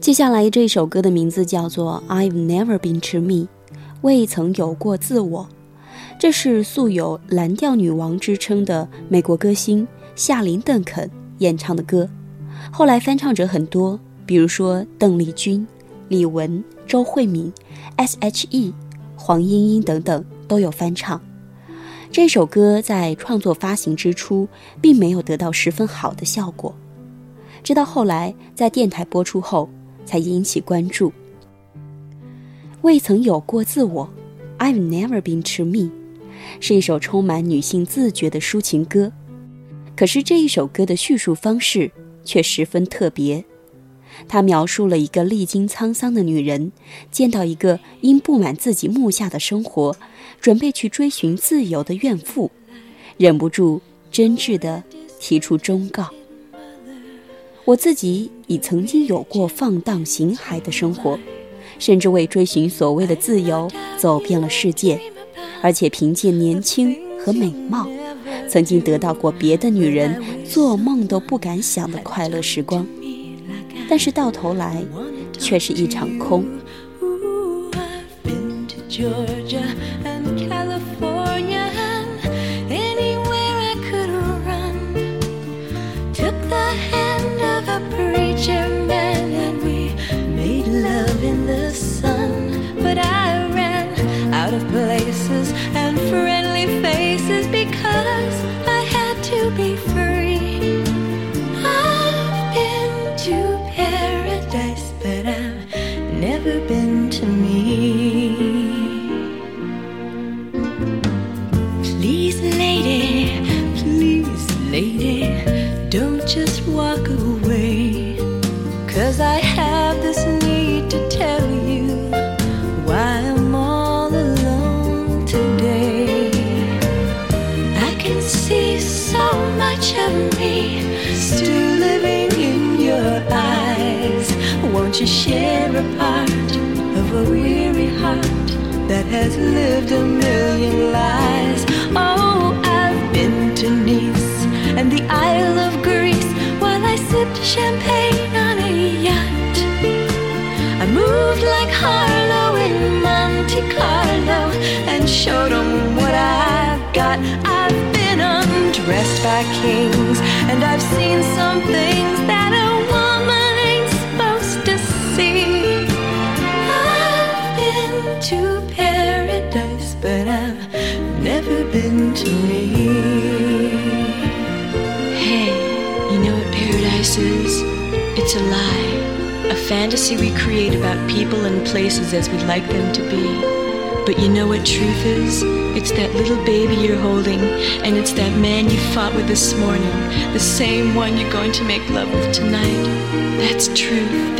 接下来这首歌的名字叫做《I've Never Been to Me》，未曾有过自我。这是素有蓝调女王之称的美国歌星夏琳·邓肯演唱的歌，后来翻唱者很多，比如说邓丽君、李玟、周慧敏、S.H.E、黄莺莺等等都有翻唱。这首歌在创作发行之初，并没有得到十分好的效果，直到后来在电台播出后。才引起关注。未曾有过自我，I've never been to me，是一首充满女性自觉的抒情歌。可是这一首歌的叙述方式却十分特别，它描述了一个历经沧桑的女人，见到一个因不满自己目下的生活，准备去追寻自由的怨妇，忍不住真挚地提出忠告。我自己已曾经有过放荡形骸的生活，甚至为追寻所谓的自由走遍了世界，而且凭借年轻和美貌，曾经得到过别的女人做梦都不敢想的快乐时光。但是到头来，却是一场空。Cause I have this need to tell you why I'm all alone today. I can see so much of me still living in your eyes. Won't you share a part of a weary heart that has lived a million lies? Oh, I've. Been undressed by kings and I've seen some things that a woman ain't supposed to see. I've been to paradise, but I've never been to me. Hey, you know what paradise is? It's a lie, a fantasy we create about people and places as we'd like them to be. But you know what truth is? It's that little baby you're holding, and it's that man you fought with this morning, the same one you're going to make love with tonight. That's truth.